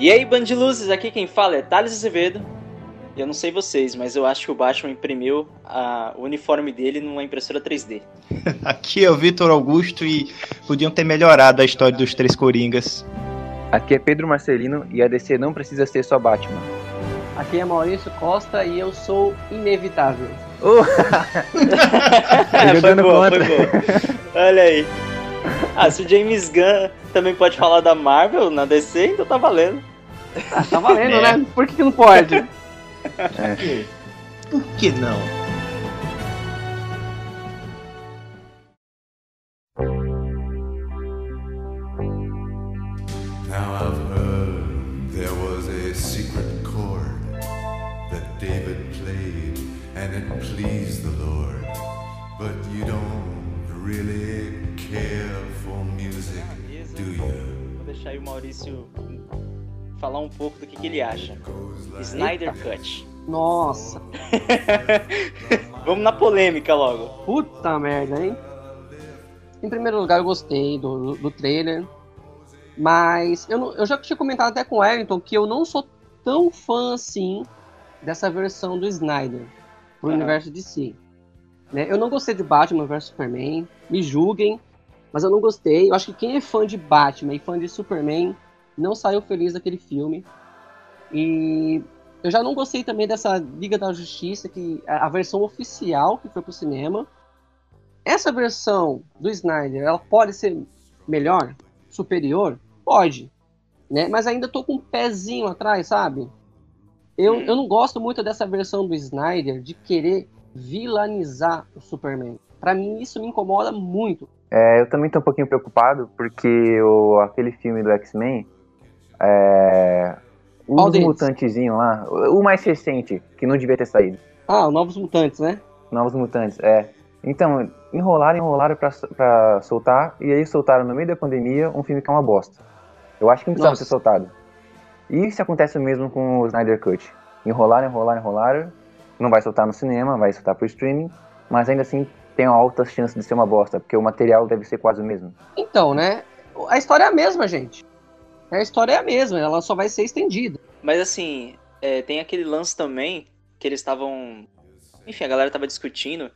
E aí, bandiluzes, aqui quem fala é Thales Azevedo. E eu não sei vocês, mas eu acho que o Batman imprimiu a, o uniforme dele numa impressora 3D. aqui é o Vitor Augusto e podiam ter melhorado a história dos três Coringas. Aqui é Pedro Marcelino e a DC não precisa ser só Batman. Aqui é Maurício Costa e eu sou inevitável. Uh! foi boa, foi boa. Olha aí. Ah, se o James Gunn também pode falar da Marvel na DC, então tá valendo. Ah, tá valendo, é. né? Por que, que não pode? É. Por que não? Now I've heard there was a secret chord that David played and it pleased the Lord. But you don't really care for music, do you? Vou deixar aí o Maurício falar um pouco do que, que ele acha. Snyder Eita. Cut. Nossa. Vamos na polêmica logo. Puta merda, hein? Em primeiro lugar, eu gostei do, do trailer. Mas eu, não, eu já tinha comentado até com o Wellington que eu não sou tão fã assim dessa versão do Snyder pro uhum. universo de si. Né? Eu não gostei de Batman vs Superman, me julguem, mas eu não gostei. Eu acho que quem é fã de Batman e fã de Superman não saiu feliz daquele filme. E eu já não gostei também dessa Liga da Justiça, que a versão oficial que foi pro cinema. Essa versão do Snyder, ela pode ser melhor, superior? Pode. Né? Mas ainda tô com um pezinho atrás, sabe? Eu, eu não gosto muito dessa versão do Snyder de querer vilanizar o Superman. Para mim, isso me incomoda muito. É, eu também tô um pouquinho preocupado, porque o, aquele filme do X-Men, é, os mutantezinho lá, o mais recente, que não devia ter saído. Ah, o Novos Mutantes, né? Novos Mutantes, é. Então, enrolaram, enrolaram pra, pra soltar, e aí soltaram no meio da pandemia um filme que é uma bosta. Eu acho que não precisava ser soltado. E isso acontece mesmo com o Snyder Cut. Enrolaram, enrolaram, enrolaram, não vai soltar no cinema, vai soltar pro streaming, mas ainda assim tem altas chances de ser uma bosta, porque o material deve ser quase o mesmo. Então, né? A história é a mesma, gente a história é a mesma, ela só vai ser estendida. Mas assim, é, tem aquele lance também que eles estavam. Enfim, a galera tava discutindo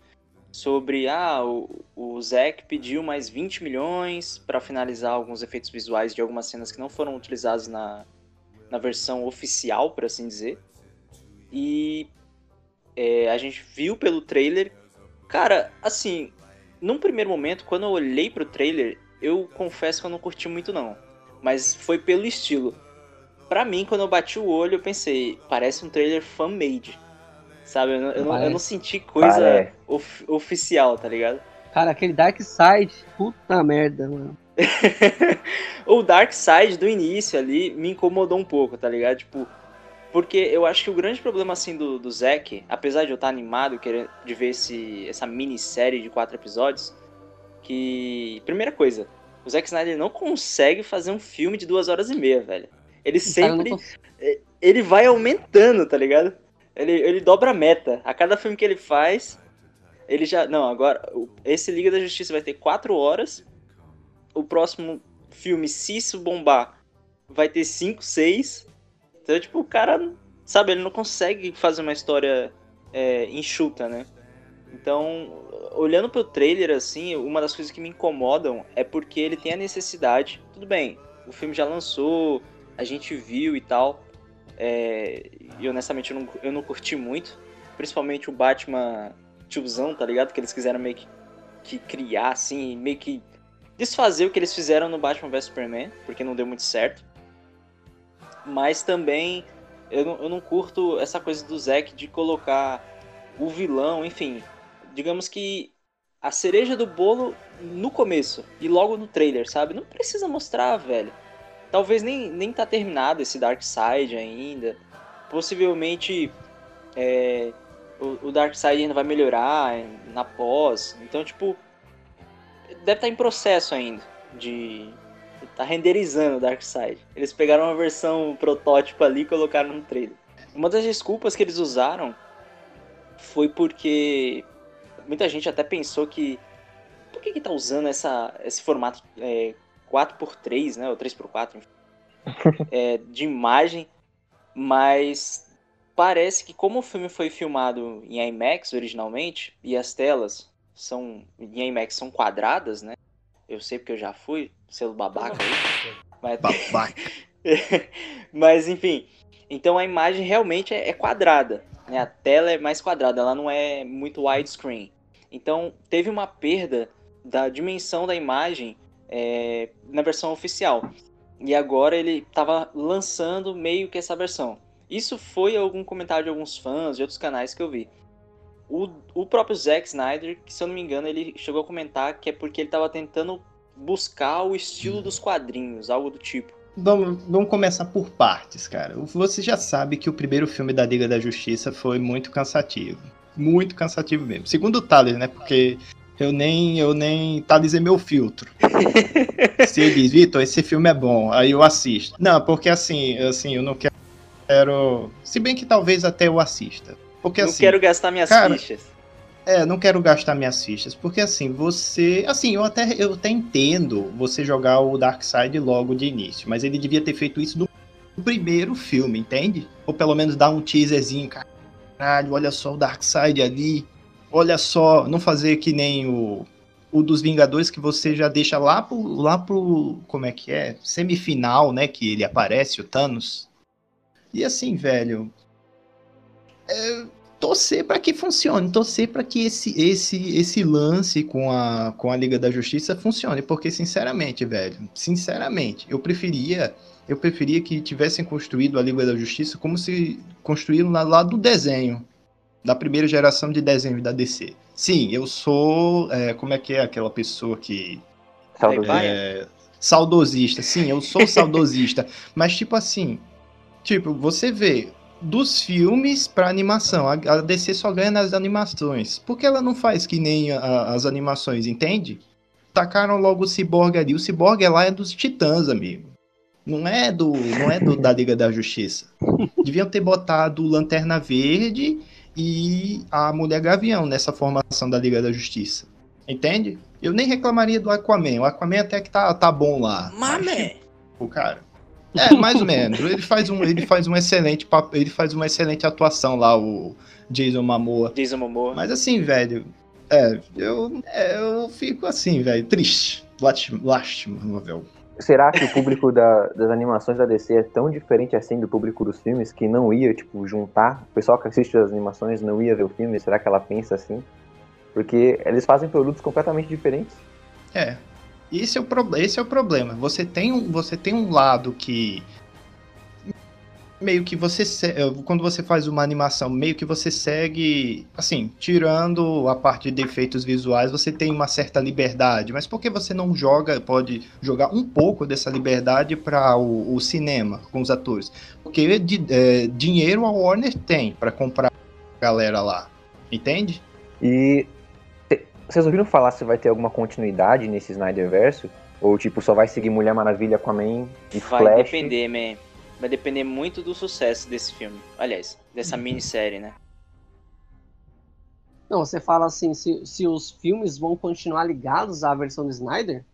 sobre ah, o, o Zack pediu mais 20 milhões para finalizar alguns efeitos visuais de algumas cenas que não foram utilizadas na, na versão oficial, por assim dizer. E é, a gente viu pelo trailer. Cara, assim, num primeiro momento, quando eu olhei pro trailer, eu confesso que eu não curti muito não mas foi pelo estilo. Para mim, quando eu bati o olho, eu pensei, parece um trailer fan-made. Sabe? Eu, eu, não, eu não, senti coisa of, oficial, tá ligado? Cara, aquele Dark Side, puta merda, mano. o Dark Side do início ali me incomodou um pouco, tá ligado? Tipo, porque eu acho que o grande problema assim do, do Zack, apesar de eu estar animado querendo, de ver esse, essa minissérie de quatro episódios, que. Primeira coisa, o Zack Snyder não consegue fazer um filme de duas horas e meia, velho. Ele sempre. Ele vai aumentando, tá ligado? Ele, ele dobra a meta. A cada filme que ele faz, ele já. Não, agora. Esse Liga da Justiça vai ter quatro horas. O próximo filme, se isso bombar, vai ter cinco, seis. Então, tipo, o cara. Sabe, ele não consegue fazer uma história é, enxuta, né? Então, olhando pro trailer, assim, uma das coisas que me incomodam é porque ele tem a necessidade. Tudo bem, o filme já lançou, a gente viu e tal. É, e honestamente eu não, eu não curti muito. Principalmente o Batman tiozão, tá ligado? Que eles quiseram meio que, que criar, assim, meio que desfazer o que eles fizeram no Batman vs Superman, porque não deu muito certo. Mas também eu não, eu não curto essa coisa do Zack de colocar o vilão, enfim, digamos que a cereja do bolo no começo e logo no trailer, sabe? Não precisa mostrar, velho. Talvez nem, nem tá terminado esse Dark Side ainda. Possivelmente é, o, o Dark Side ainda vai melhorar na pós. Então, tipo, deve estar tá em processo ainda de tá renderizando o Dark Side. Eles pegaram uma versão protótipo ali e colocaram no trailer. Uma das desculpas que eles usaram foi porque muita gente até pensou que. Por que, que tá usando essa, esse formato é, 4x3, né? Ou 3x4, enfim. é, de imagem, mas parece que como o filme foi filmado em IMAX originalmente e as telas são em IMAX são quadradas, né? Eu sei porque eu já fui, selo babaca aí. Mas... Babaca. mas enfim, então a imagem realmente é, é quadrada, né? A tela é mais quadrada, ela não é muito widescreen. Então teve uma perda da dimensão da imagem é, na versão oficial. E agora ele estava lançando meio que essa versão. Isso foi algum comentário de alguns fãs, de outros canais que eu vi. O, o próprio Zack Snyder, que se eu não me engano, ele chegou a comentar que é porque ele estava tentando buscar o estilo dos quadrinhos, algo do tipo. Vamos, vamos começar por partes, cara. Você já sabe que o primeiro filme da Liga da Justiça foi muito cansativo. Muito cansativo mesmo. Segundo o Thales, né? Porque eu nem, eu nem Thales é meu filtro. Se ele diz, Vitor, esse filme é bom, aí eu assisto. Não, porque assim, assim, eu não quero. Se bem que talvez até eu assista. Porque não assim. quero gastar minhas cara, fichas. É, não quero gastar minhas fichas, porque assim, você. Assim, eu até, eu até entendo você jogar o Darkseid logo de início, mas ele devia ter feito isso no primeiro filme, entende? Ou pelo menos dar um teaserzinho, caralho, olha só o Darkseid ali, olha só, não fazer que nem o, o dos Vingadores que você já deixa lá pro, lá pro, como é que é, semifinal, né, que ele aparece, o Thanos. E assim, velho, é, torcer para que funcione, torcer para que esse, esse, esse lance com a, com a Liga da Justiça funcione, porque sinceramente, velho, sinceramente, eu preferia, eu preferia que tivessem construído a Liga da Justiça como se construíram lá, do desenho, da primeira geração de desenho da DC. Sim, eu sou, é, como é que é aquela pessoa que Saudosista. é, saudosista. Sim, eu sou saudosista, mas tipo assim, tipo, você vê dos filmes para animação. A a DC só ganha nas animações. Por que ela não faz que nem a- as animações, entende? Tacaram logo o Cyborg ali. O Cyborg é lá é dos Titãs, amigo. Não é do, não é do da Liga da Justiça. Deviam ter botado o Lanterna Verde e a Mulher Gavião nessa formação da Liga da Justiça. Entende? Eu nem reclamaria do Aquaman. O Aquaman até que tá, tá bom lá. Mamé! O cara. É, mais ou menos. Ele faz um, ele faz um excelente, ele faz uma excelente atuação lá, o Jason Momoa. Jason Momoa. Mas assim, velho, é, eu, é, eu fico assim, velho, triste, Lástima- lástima, novel. Será que o público da- das animações da DC é tão diferente assim do público dos filmes que não ia, tipo, juntar? O pessoal que assiste as animações não ia ver o filme? Será que ela pensa assim? Porque eles fazem produtos completamente diferentes. É. Esse é o problema, esse é o problema. Você tem um, você tem um lado que meio que você eh, quando você faz uma animação, meio que você segue, assim, tirando a parte de efeitos visuais, você tem uma certa liberdade, mas por que você não joga, pode jogar um pouco dessa liberdade para o, o cinema com os atores? Porque de- eh, dinheiro a Warner tem para comprar a galera lá, entende? E cê- vocês ouviram falar se vai ter alguma continuidade nesse Snyderverse? Ou tipo, só vai seguir Mulher Maravilha, Aquaman e Vai Flash? depender, man. Vai depender muito do sucesso desse filme. Aliás, dessa minissérie, né? Não, você fala assim, se, se os filmes vão continuar ligados à versão do Snyder?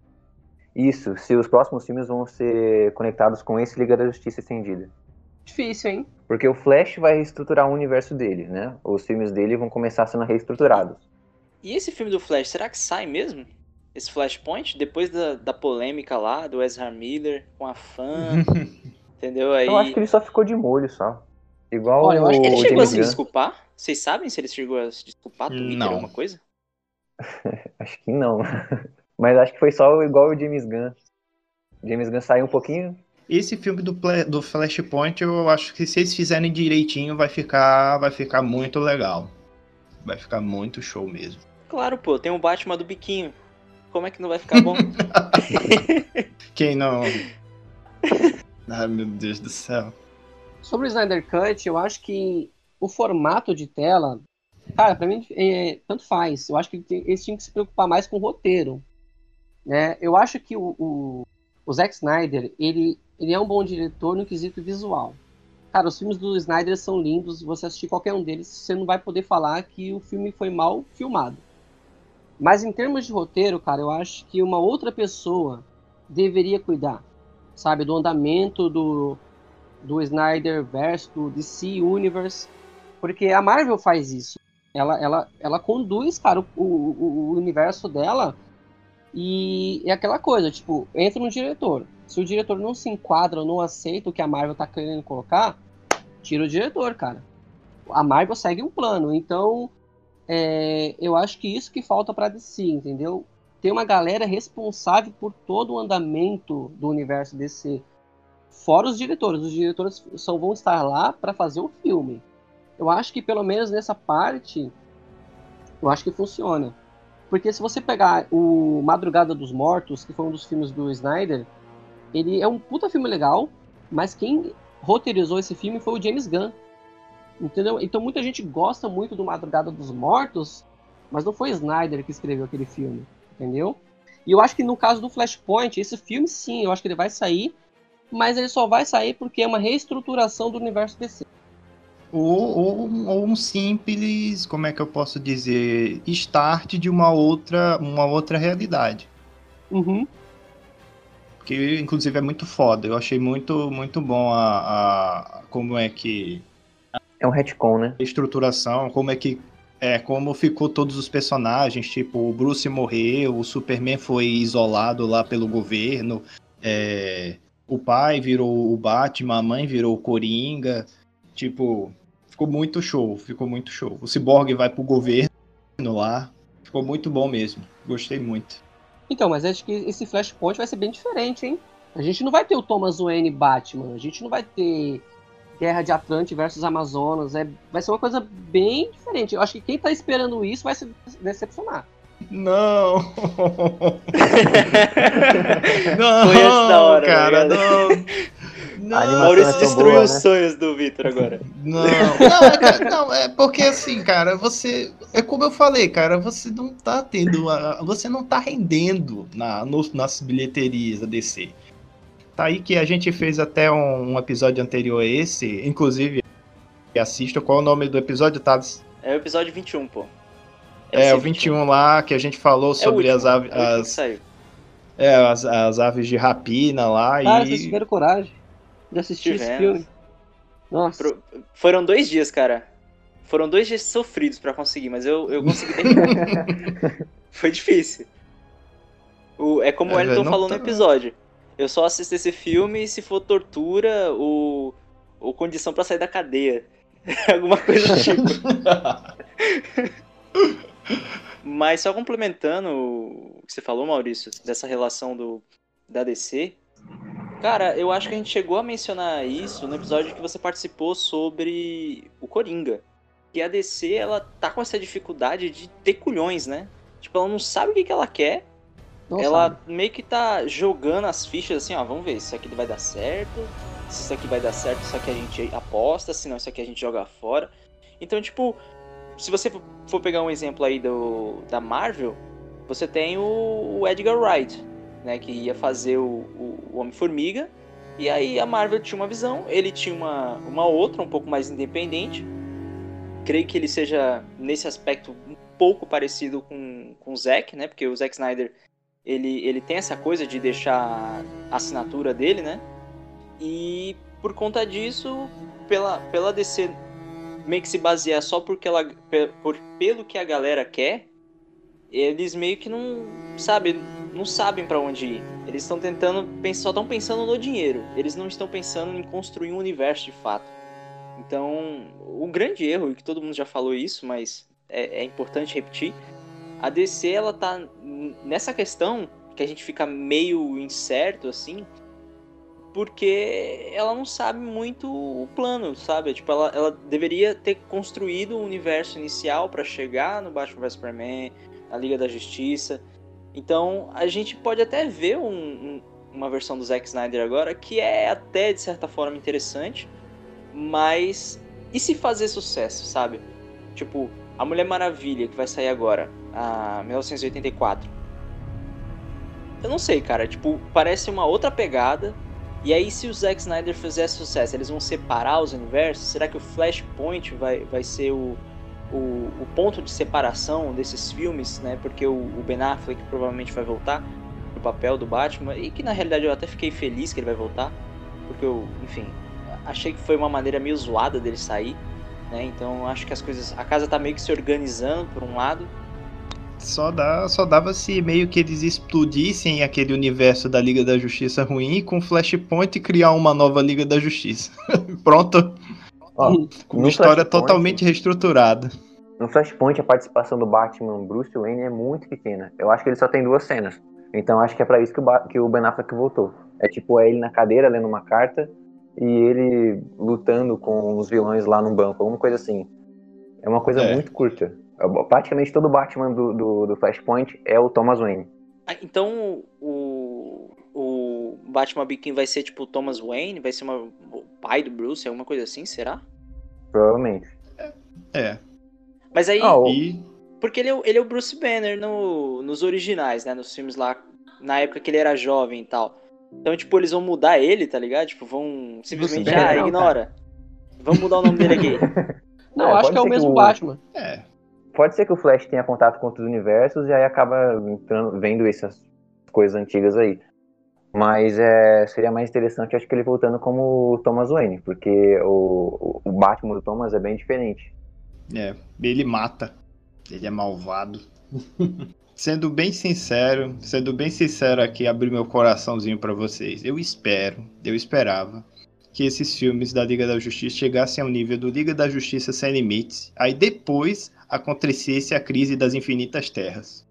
Isso, se os próximos filmes vão ser conectados com esse Liga da Justiça estendida. Difícil, hein? Porque o Flash vai reestruturar o universo dele, né? Os filmes dele vão começar sendo reestruturados. E esse filme do Flash, será que sai mesmo? Esse Flashpoint? Depois da, da polêmica lá, do Ezra Miller com a fã, entendeu? Aí... Eu acho que ele só ficou de molho, só. Igual Olha, eu acho que Ele chegou a se desculpar? Vocês sabem se ele chegou a se desculpar? Twitter, Não. alguma coisa? Acho que não. Mas acho que foi só igual o James Gunn. James Gunn saiu um pouquinho. Esse filme do, do Flashpoint, eu acho que se eles fizerem direitinho, vai ficar, vai ficar muito legal. Vai ficar muito show mesmo. Claro, pô, tem o Batman do biquinho. Como é que não vai ficar bom? Quem não. Ai, meu Deus do céu. Sobre o Snyder Cut, eu acho que o formato de tela, cara, pra mim, é, tanto faz. Eu acho que eles tinham que se preocupar mais com o roteiro. Né? Eu acho que o, o, o Zack Snyder, ele, ele é um bom diretor no quesito visual. Cara, os filmes do Snyder são lindos, você assistir qualquer um deles, você não vai poder falar que o filme foi mal filmado. Mas em termos de roteiro, cara, eu acho que uma outra pessoa deveria cuidar. Sabe? Do andamento do, do Snyder Verse, do DC Universe. Porque a Marvel faz isso. Ela, ela, ela conduz, cara, o, o, o universo dela e é aquela coisa, tipo, entra no diretor. Se o diretor não se enquadra não aceita o que a Marvel tá querendo colocar, tira o diretor, cara. A Marvel segue um plano. Então, é, eu acho que isso que falta para DC, entendeu? Tem uma galera responsável por todo o andamento do universo DC. Fora os diretores. Os diretores só vão estar lá para fazer o filme. Eu acho que pelo menos nessa parte, eu acho que funciona. Porque se você pegar o Madrugada dos Mortos, que foi um dos filmes do Snyder, ele é um puta filme legal, mas quem roteirizou esse filme foi o James Gunn. Entendeu? Então muita gente gosta muito do Madrugada dos Mortos, mas não foi Snyder que escreveu aquele filme, entendeu? E eu acho que no caso do Flashpoint, esse filme sim, eu acho que ele vai sair, mas ele só vai sair porque é uma reestruturação do universo DC. Ou, ou, ou, um simples, como é que eu posso dizer, start de uma outra, uma outra realidade. Uhum. Que inclusive é muito foda. Eu achei muito, muito bom a, a como é que é um retcon, né? A estruturação, como é que é, como ficou todos os personagens, tipo, o Bruce morreu, o Superman foi isolado lá pelo governo, é, o pai virou o Batman, a mãe virou o Coringa, tipo, ficou muito show, ficou muito show. O Cyborg vai pro governo lá, ficou muito bom mesmo, gostei muito. Então, mas acho que esse Flashpoint vai ser bem diferente, hein? A gente não vai ter o Thomas Wayne Batman, a gente não vai ter Guerra de Atlante versus Amazonas, é, vai ser uma coisa bem diferente. Eu acho que quem tá esperando isso vai se decepcionar. Não! não, Foi essa hora, tá cara, não! Não, Maurício é destruiu boa, os né? sonhos do Vitor agora. Não, não é, não, é porque assim, cara, você. É como eu falei, cara, você não tá tendo. você não tá rendendo na, no, nas bilheterias da DC. Tá aí que a gente fez até um, um episódio anterior a esse, inclusive, assista. Qual é o nome do episódio, Tabs? É o episódio 21, pô. É, é o 21, 21 lá, que a gente falou sobre é último, as aves. As, é, as, as aves de rapina lá. Cara, e... vocês tiveram coragem de assistir Tivemos. esse filme. Nossa. Pro... Foram dois dias, cara. Foram dois dias sofridos para conseguir, mas eu, eu consegui. Foi difícil. O, é como é, o Wellington falou tá... no episódio. Eu só assisto esse filme se for tortura ou, ou condição para sair da cadeia. Alguma coisa do tipo. Mas só complementando o que você falou, Maurício, dessa relação do, da DC, Cara, eu acho que a gente chegou a mencionar isso no episódio que você participou sobre o Coringa. Que a DC, ela tá com essa dificuldade de ter culhões, né? Tipo, ela não sabe o que, que ela quer. Ela meio que tá jogando as fichas assim, ó, vamos ver, isso aqui vai dar certo. Se isso aqui vai dar certo, isso aqui a gente aposta, se não, isso aqui a gente joga fora. Então, tipo, se você for pegar um exemplo aí do, da Marvel, você tem o, o Edgar Wright, né, que ia fazer o, o, o Homem-Formiga. E aí a Marvel tinha uma visão, ele tinha uma, uma outra, um pouco mais independente. Creio que ele seja, nesse aspecto, um pouco parecido com, com o Zack, né? Porque o Zack Snyder, ele, ele tem essa coisa de deixar a assinatura dele, né? E por conta disso, pela, pela DC meio que se basear só porque ela, por, pelo que a galera quer, eles meio que não, sabe, não sabem para onde ir. Eles estão tentando, só estão pensando no dinheiro. Eles não estão pensando em construir um universo de fato. Então, o grande erro, e que todo mundo já falou isso, mas é, é importante repetir, a DC ela tá nessa questão que a gente fica meio incerto assim, porque ela não sabe muito o plano, sabe? Tipo, ela, ela deveria ter construído o universo inicial para chegar no Batman vs Superman, na Liga da Justiça. Então a gente pode até ver um, um, uma versão do Zack Snyder agora que é até de certa forma interessante, mas e se fazer sucesso, sabe? Tipo, a Mulher Maravilha que vai sair agora, a 1984. Eu não sei, cara, tipo, parece uma outra pegada. E aí, se o Zack Snyder fizer sucesso, eles vão separar os universos? Será que o Flashpoint vai, vai ser o, o, o, ponto de separação desses filmes, né? Porque o, o, Ben Affleck provavelmente vai voltar. pro papel do Batman, e que na realidade eu até fiquei feliz que ele vai voltar, porque eu, enfim, achei que foi uma maneira meio zoada dele sair, né? Então acho que as coisas. A casa tá meio que se organizando por um lado. Só, dá, só dava se meio que eles explodissem aquele universo da Liga da Justiça ruim com Flashpoint e criar uma nova Liga da Justiça. Pronto. Ó, uma história totalmente reestruturada. No Flashpoint, a participação do Batman Bruce Wayne é muito pequena. Eu acho que ele só tem duas cenas. Então acho que é pra isso que o, Ba- que o Ben Affleck voltou. É tipo, é ele na cadeira lendo uma carta e ele lutando com os vilões lá no banco, alguma coisa assim. É uma coisa É. muito curta. Praticamente todo Batman do, do, do Flashpoint é o Thomas Wayne. Ah, então o, o Batman Bikin vai ser tipo o Thomas Wayne? Vai ser uma, o pai do Bruce? Alguma coisa assim, será? Provavelmente. É. Mas aí. Ah, o- Porque ele é, o- ele é o Bruce Banner no- nos originais, né? Nos filmes lá, na época que ele era jovem e tal. Então, tipo, eles vão mudar ele, tá ligado? Tipo, vão simplesmente, Banner ah, não, ignora. Vamos mudar o nome dele aqui. Não, É, acho que é o que mesmo o- Batman. é. Pode ser que o Flash tenha contato com outros universos e aí acaba entrando, vendo essas coisas antigas aí. Mas é, seria mais interessante, acho que ele voltando como Thomas Wayne, porque o, o Batman do Thomas é bem diferente. É, ele mata. Ele é malvado. sendo bem sincero, sendo bem sincero aqui, abrir meu coraçãozinho pra vocês. Eu espero, eu esperava que esses filmes da Liga da Justiça chegassem ao nível do Liga da Justiça Sem Limites. Aí depois acontecesse a crise das infinitas terras.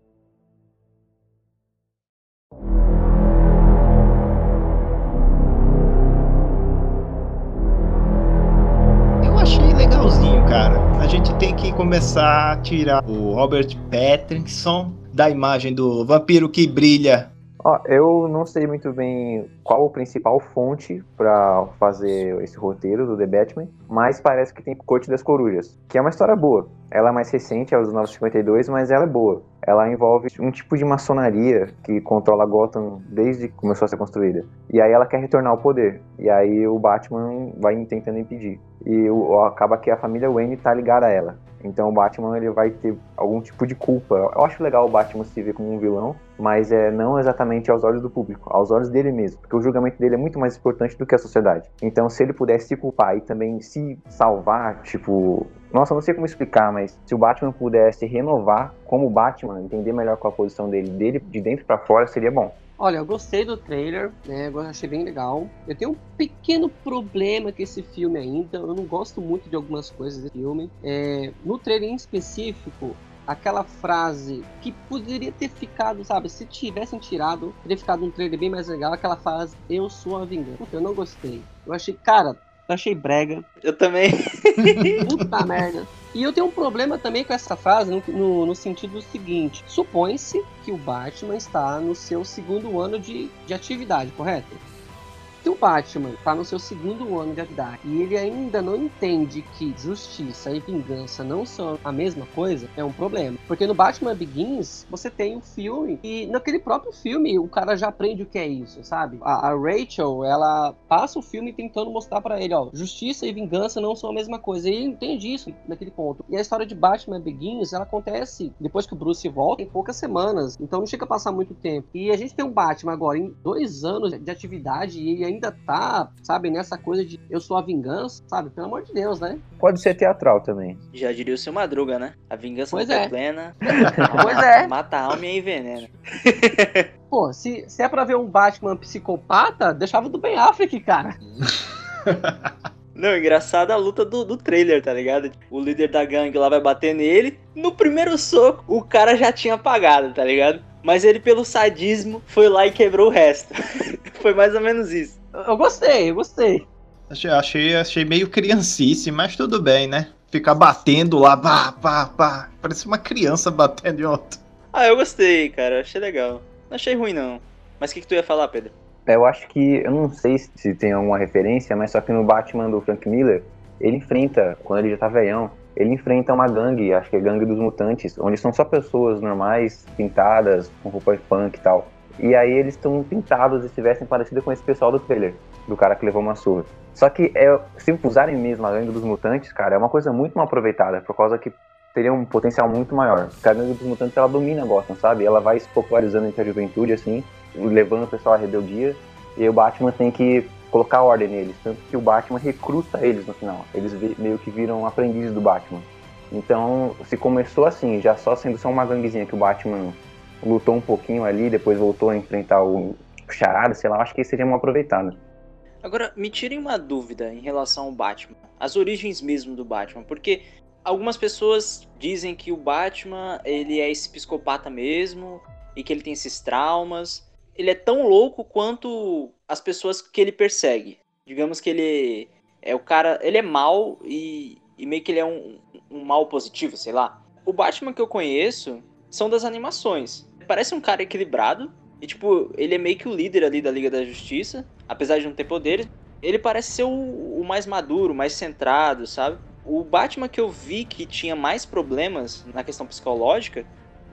Eu achei legalzinho, cara. A gente tem que começar a tirar o Robert Pattinson da imagem do vampiro que brilha. Ó, eu não sei muito bem qual a principal fonte pra fazer esse roteiro do The Batman, mas parece que tem Corte das Corujas, que é uma história boa. Ela é mais recente, é dos 952, mas ela é boa. Ela envolve um tipo de maçonaria que controla Gotham desde que começou a ser construída. E aí ela quer retornar ao poder. E aí o Batman vai tentando impedir. E acaba que a família Wayne tá ligada a ela. Então o Batman ele vai ter algum tipo de culpa. Eu acho legal o Batman se ver como um vilão, mas é não exatamente aos olhos do público, aos olhos dele mesmo, porque o julgamento dele é muito mais importante do que a sociedade. Então se ele pudesse se culpar e também se salvar, tipo, nossa, não sei como explicar, mas se o Batman pudesse renovar como Batman, entender melhor qual a posição dele, dele de dentro pra fora, seria bom. Olha, eu gostei do trailer, né? Eu achei bem legal. Eu tenho um pequeno problema com esse filme ainda. Eu não gosto muito de algumas coisas desse filme. É, no trailer em específico, aquela frase que poderia ter ficado, sabe? Se tivessem tirado, teria ficado um trailer bem mais legal. Aquela frase, eu sou a vingança. Puta, Eu não gostei. Eu achei, cara, achei brega. Eu também. Puta merda. E eu tenho um problema também com essa frase no, no, no sentido do seguinte: supõe-se que o Batman está no seu segundo ano de, de atividade, correto? Se o Batman está no seu segundo ano de atividade e ele ainda não entende que justiça e vingança não são a mesma coisa, é um problema. Porque no Batman Begins, você tem o filme e naquele próprio filme o cara já aprende o que é isso, sabe? A, a Rachel, ela passa o filme tentando mostrar pra ele, ó, justiça e vingança não são a mesma coisa. E ele entende isso naquele ponto. E a história de Batman Begins, ela acontece depois que o Bruce volta em poucas semanas. Então não chega a passar muito tempo. E a gente tem um Batman agora em dois anos de atividade e ele ainda tá, sabe, nessa coisa de eu sou a vingança, sabe? Pelo amor de Deus, né? Pode ser teatral também. Já diria o seu Madruga, né? A vingança Pois não é é. plena. Pois é. Mata a alma e envenena. Pô, se, se é pra ver um Batman psicopata, deixava do Ben Affleck, cara. Não, engraçado a luta do, do trailer, tá ligado? O líder da gangue lá vai bater nele. No primeiro soco, o cara já tinha apagado, tá ligado? Mas ele, pelo sadismo, foi lá e quebrou o resto. foi mais ou menos isso. Eu, gostei, eu gostei. Achei, achei, achei meio criancice, mas tudo bem, né? Ficar batendo lá, pá, pá, pá. Parece uma criança batendo em outro. Ah, eu gostei, cara. Achei legal. Não achei ruim, não. Mas o que, que tu ia falar, Pedro? É, Eu acho que, eu não sei se tem alguma referência, mas só que no Batman do Frank Miller, ele enfrenta, quando ele já tá velhão, ele enfrenta uma gangue, acho que é gangue dos mutantes, onde são só pessoas normais, pintadas, com roupa punk e tal. E aí eles estão pintados e se vestem parecido com esse pessoal do trailer, do cara que levou uma surra. Só que é, se usarem mesmo a gangue dos mutantes, cara, é uma coisa muito mal aproveitada, por causa que teria um potencial muito maior. Porque a gangue dos mutantes, ela domina Gotham, sabe? Ela vai se popularizando entre a juventude, assim, levando o pessoal à rebeldia, e o Batman tem que colocar ordem neles, tanto que o Batman recruta eles no final. Eles meio que viram aprendizes do Batman. Então, se começou assim, já só sendo só uma ganguezinha que o Batman lutou um pouquinho ali, depois voltou a enfrentar o Charada, sei lá, acho que seria uma aproveitada. Agora, me tirem uma dúvida em relação ao Batman. As origens mesmo do Batman, porque algumas pessoas dizem que o Batman, ele é esse psicopata mesmo e que ele tem esses traumas. Ele é tão louco quanto as pessoas que ele persegue. Digamos que ele é o cara, ele é mal e, e meio que ele é um, um mal positivo, sei lá. O Batman que eu conheço são das animações. Parece um cara equilibrado e tipo, ele é meio que o líder ali da Liga da Justiça, apesar de não ter poderes. Ele parece ser o, o mais maduro, mais centrado, sabe? O Batman que eu vi que tinha mais problemas na questão psicológica,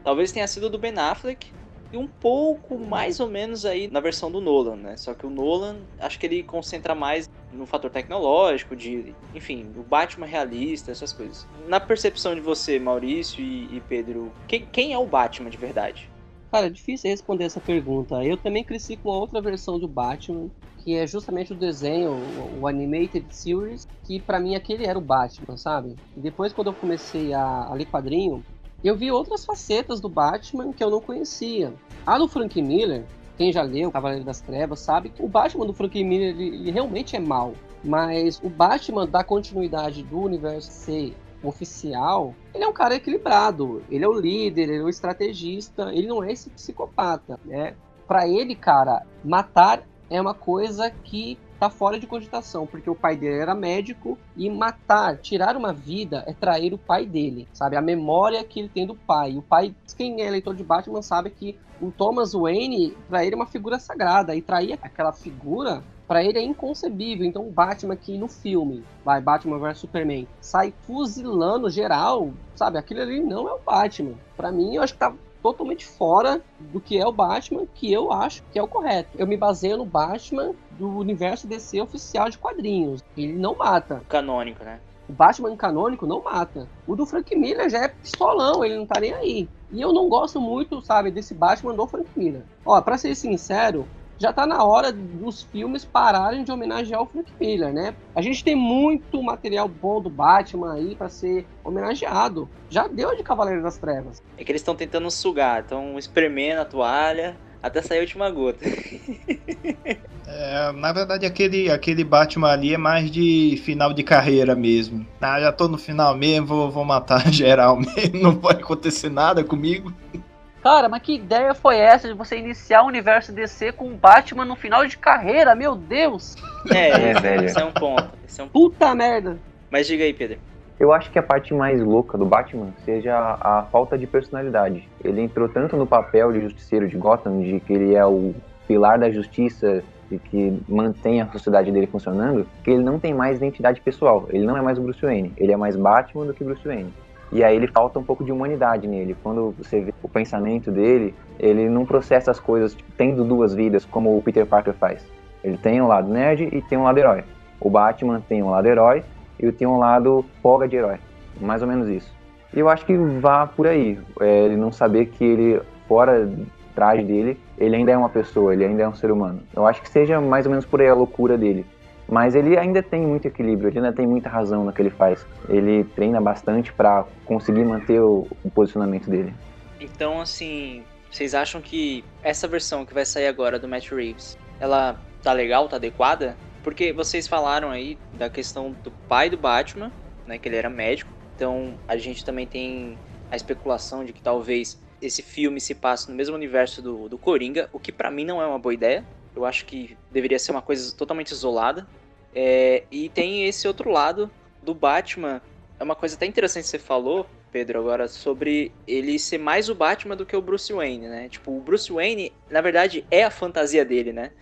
talvez tenha sido do Ben Affleck e um pouco mais ou menos aí na versão do Nolan, né? Só que o Nolan, acho que ele concentra mais no fator tecnológico, de, enfim, o Batman realista, essas coisas. Na percepção de você, Maurício e, e Pedro, quem, quem é o Batman de verdade? Cara, é difícil responder essa pergunta. Eu também cresci com outra versão do Batman, que é justamente o desenho, o, Animated Series, que para mim aquele era o Batman, sabe? E depois quando eu comecei a, a ler quadrinho, eu vi outras facetas do Batman que eu não conhecia. A do Frank Miller, quem já leu Cavaleiro das Trevas sabe que o Batman do Frank Miller ele, ele realmente é mau. Mas o Batman da continuidade do universo C oficial, ele é um cara equilibrado. Ele é o líder, ele é o estrategista, ele não é esse psicopata, né? Para ele, cara, matar é uma coisa que tá fora de cogitação, porque o pai dele era médico e matar, tirar uma vida é trair o pai dele, sabe? A memória que ele tem do pai. O pai, quem é leitor de Batman sabe que o Thomas Wayne, para ele é uma figura sagrada e trair aquela figura para ele é inconcebível. Então o Batman que no filme, vai Batman vs Superman, sai fuzilando geral, sabe? Aquilo ali não é o Batman. Para mim, eu acho que tá totalmente fora do que é o Batman, que eu acho que é o correto. Eu me baseio no Batman do universo DC oficial de quadrinhos. Ele não mata. Canônico, né? O Batman canônico não mata. O do Frank Miller já é pistolão, ele não tá nem aí. E eu não gosto muito, sabe, desse Batman do Frank Miller. Ó, pra ser sincero, já tá na hora dos filmes pararem de homenagear o Frank Miller, né? A gente tem muito material bom do Batman aí para ser homenageado. Já deu de Cavaleiro das Trevas. É que eles estão tentando sugar, estão espremendo a toalha até sair a última gota. É, na verdade, aquele, aquele Batman ali é mais de final de carreira mesmo. Ah, já tô no final mesmo, vou, vou matar geral mesmo, não pode acontecer nada comigo. Cara, mas que ideia foi essa de você iniciar o universo DC com o Batman no final de carreira? Meu Deus! É, é velho. Esse é um ponto. Esse é um... Puta merda! Mas diga aí, Pedro. Eu acho que a parte mais louca do Batman seja a, a falta de personalidade. Ele entrou tanto no papel de justiceiro de Gotham, de que ele é o pilar da justiça e que mantém a sociedade dele funcionando, que ele não tem mais identidade pessoal. Ele não é mais o Bruce Wayne. Ele é mais Batman do que Bruce Wayne. E aí ele falta um pouco de humanidade nele. Quando você vê o pensamento dele, ele não processa as coisas tipo, tendo duas vidas, como o Peter Parker faz. Ele tem um lado nerd e tem um lado herói. O Batman tem um lado herói e tem um lado folga de herói. Mais ou menos isso. E eu acho que vá por aí. É, ele não saber que ele, fora trás dele, ele ainda é uma pessoa, ele ainda é um ser humano. Eu acho que seja mais ou menos por aí a loucura dele. Mas ele ainda tem muito equilíbrio, ele ainda tem muita razão no que ele faz. Ele treina bastante para conseguir manter o, o, posicionamento dele. Então, assim, vocês acham que essa versão que vai sair agora do Matt Reeves, ela tá legal, tá adequada? Porque vocês falaram aí da questão do pai do Batman, né, que ele era médico. Então, a gente também tem a especulação de que talvez esse filme se passe no mesmo universo do, do Coringa, o que para mim não é uma boa ideia. Eu acho que deveria ser uma coisa totalmente isolada. É, e tem esse outro lado do Batman. É uma coisa até interessante que você falou, Pedro, agora, sobre ele ser mais o Batman do que o Bruce Wayne, né? Tipo, o Bruce Wayne, na verdade, é a fantasia dele, né?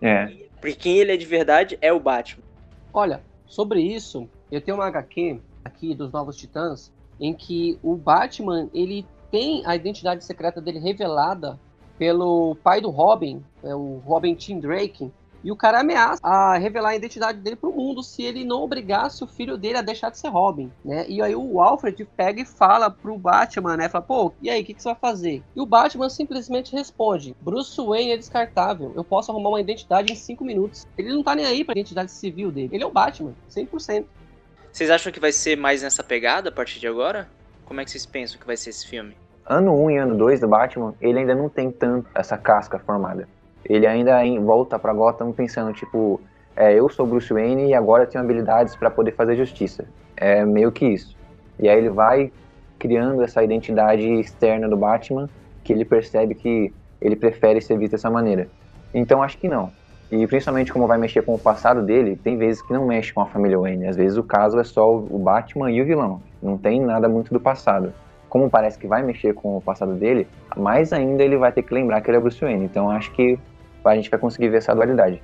É. Porque quem ele é de verdade é o Batman. Olha, sobre isso, eu tenho uma HQ aqui dos Novos Titãs, em que o Batman, ele tem a identidade secreta dele revelada pelo pai do Robin, é o Robin Tim Drake, E o cara ameaça a revelar a identidade dele pro mundo se ele não obrigasse o filho dele a deixar de ser Robin, né? E aí o Alfred pega e fala pro Batman, né? Fala, pô, e aí, o que, que você vai fazer? E o Batman simplesmente responde: Bruce Wayne é descartável, eu posso arrumar uma identidade em 5 minutos. Ele não tá nem aí pra identidade civil dele. Ele é o Batman, 100%. Vocês acham que vai ser mais nessa pegada a partir de agora? Como é que vocês pensam que vai ser esse filme? Ano 1 e ano 2 do Batman, ele ainda não tem tanto essa casca formada. Ele ainda volta pra Gotham pensando, tipo, é, eu sou Bruce Wayne e agora eu tenho habilidades pra poder fazer justiça. É meio que isso. E aí ele vai criando essa identidade externa do Batman, que ele percebe que ele prefere ser visto dessa maneira. Então acho que não. E principalmente como vai mexer com o passado dele, tem vezes que não mexe com a família Wayne. Às vezes o caso é só o Batman e o vilão. Não tem nada muito do passado. Como parece que vai mexer com o passado dele, mais ainda ele vai ter que lembrar que ele é Bruce Wayne. Então acho que a gente vai conseguir ver essa dualidade.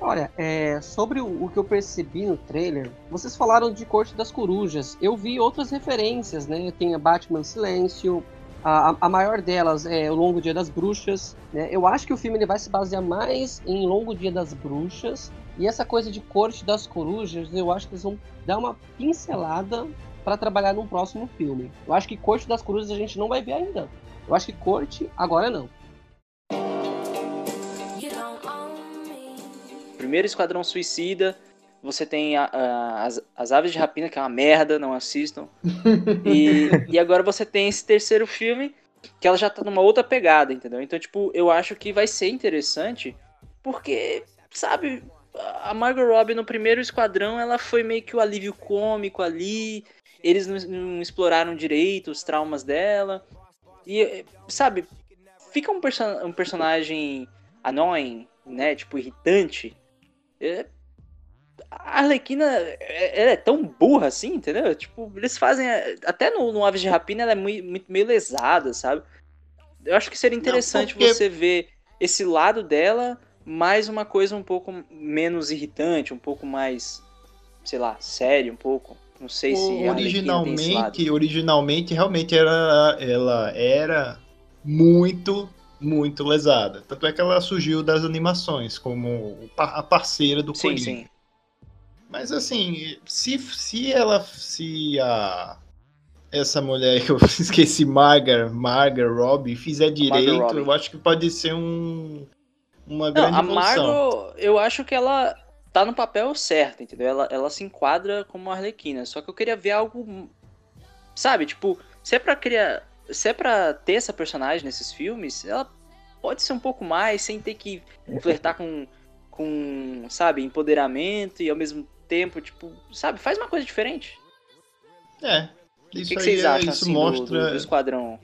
Olha, é, sobre o, o que eu percebi no trailer, vocês falaram de Corte das Corujas. Eu vi outras referências, né? Tem a Batman Silêncio, a, a- maior delas é o Longo Dia das Bruxas. Né? Eu acho que o filme ele vai se basear mais em Longo Dia das Bruxas. E essa coisa de Corte das Corujas, eu acho que eles vão dar uma pincelada para trabalhar num próximo filme. Eu acho que Corte das Corujas a gente não vai ver ainda. Eu acho que Corte agora não. Primeiro Esquadrão Suicida, você tem a- a- as, as Aves de Rapina, que é uma merda, não assistam. E, e agora você tem esse terceiro filme, que ela já tá numa outra pegada, entendeu? Então, tipo, eu acho que vai ser interessante, porque, sabe, a Margot Robbie no primeiro Esquadrão, ela foi meio que o alívio cômico ali, eles não, não exploraram direito os traumas dela. E, sabe, fica um, perso um personagem annoying, né? Tipo, irritante. É... A Arlequina, é- ela é tão burra assim, entendeu? Tipo, eles fazem. Até no, no Aves de Rapina ela é muito, muito meio lesada, sabe? Eu acho que seria interessante porque- você ver esse lado dela, mais uma coisa um pouco menos irritante, um pouco mais, sei lá, sério, um pouco. Não sei se a originalmente, originalmente realmente era, ela era muito, muito lesada. Tanto é que ela surgiu das animações como a parceira do Sim, Coringa. sim. Mas assim, se, se ela. Se a. Essa mulher que eu esqueci, Margar, Margar Robbie, fizer direito, eu acho que pode ser um. Uma Não, grande a evolução. Margot, eu acho que ela tá no papel certo, entendeu? Ela, ela se enquadra como Arlequina. Só que eu queria ver algo. Sabe, tipo, se é pra criar. Se é pra ter essa personagem nesses filmes, ela pode ser um pouco mais, sem ter que flertar com. com, sabe, empoderamento e ao mesmo tempo, tipo, sabe, faz uma coisa diferente. É. O Isso que, que aí vocês é- acham isso assim, do- mostra. do, do esquadrão?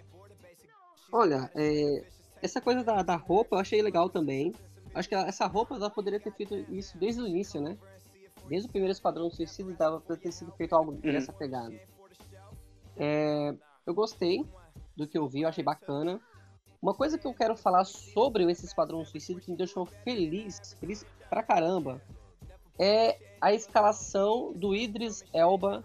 Olha, é, essa coisa da, da roupa eu achei legal também. Acho que essa roupa ela poderia ter feito isso desde o início, né? Desde o primeiro Esquadrão Suicida dava pra ter sido feito algo nessa pegada. É, eu gostei do que eu vi, eu achei bacana. Uma coisa que eu quero falar sobre esse Esquadrão Suicida que me deixou feliz, feliz pra caramba, é a escalação do Idris Elba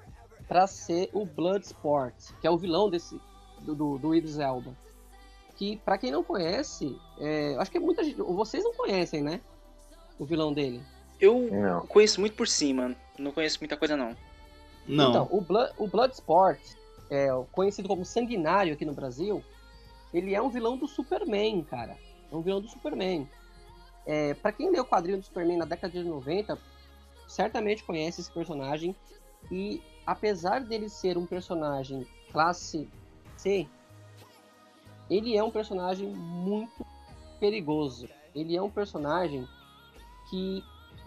pra ser o Bloodsport, que é o vilão desse do, do, do Idris Elba. Que, pra quem não conhece, é, acho que muita gente. Vocês não conhecem, né? O vilão dele. Eu Não. conheço muito por cima, não conheço muita coisa não. Não. Então, o, Blood, o Bloodsport, é, conhecido como Sanguinário aqui no Brasil, ele é um vilão do Superman, cara. É um vilão do Superman. É, para quem leu o quadrinho do Superman na década de 90, certamente conhece esse personagem. E apesar dele ser um personagem classe C, ele é um personagem muito perigoso. Ele é um personagem que,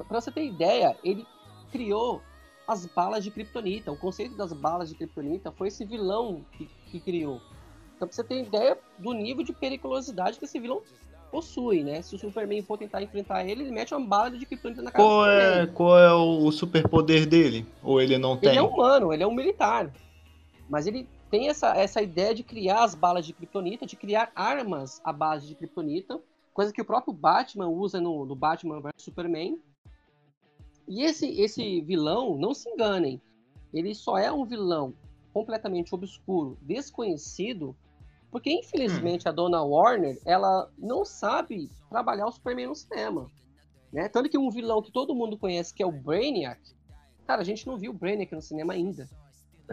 pra você ter ideia, ele criou as balas de Kryptonita. O conceito das balas de Kryptonita foi esse vilão que, que criou. Então, pra você ter ideia do nível de periculosidade que esse vilão possui, né? Se o Superman for tentar enfrentar ele, ele mete uma bala de Kryptonita na cara Qual é, qual é o superpoder dele? Ou ele não tem? Ele é humano, ele é um militar. Mas ele tem essa, essa ideia de criar as balas de Kryptonita, de criar armas à base de Kryptonita, coisa que o próprio Batman usa no, no Batman vs Superman. E esse, esse vilão, não se enganem, ele só é um vilão completamente obscuro, desconhecido, porque infelizmente a dona Warner, ela não sabe trabalhar o Superman no cinema. Né? Tanto que um vilão que todo mundo conhece, que é o Brainiac, cara, a gente não viu o Brainiac no cinema ainda.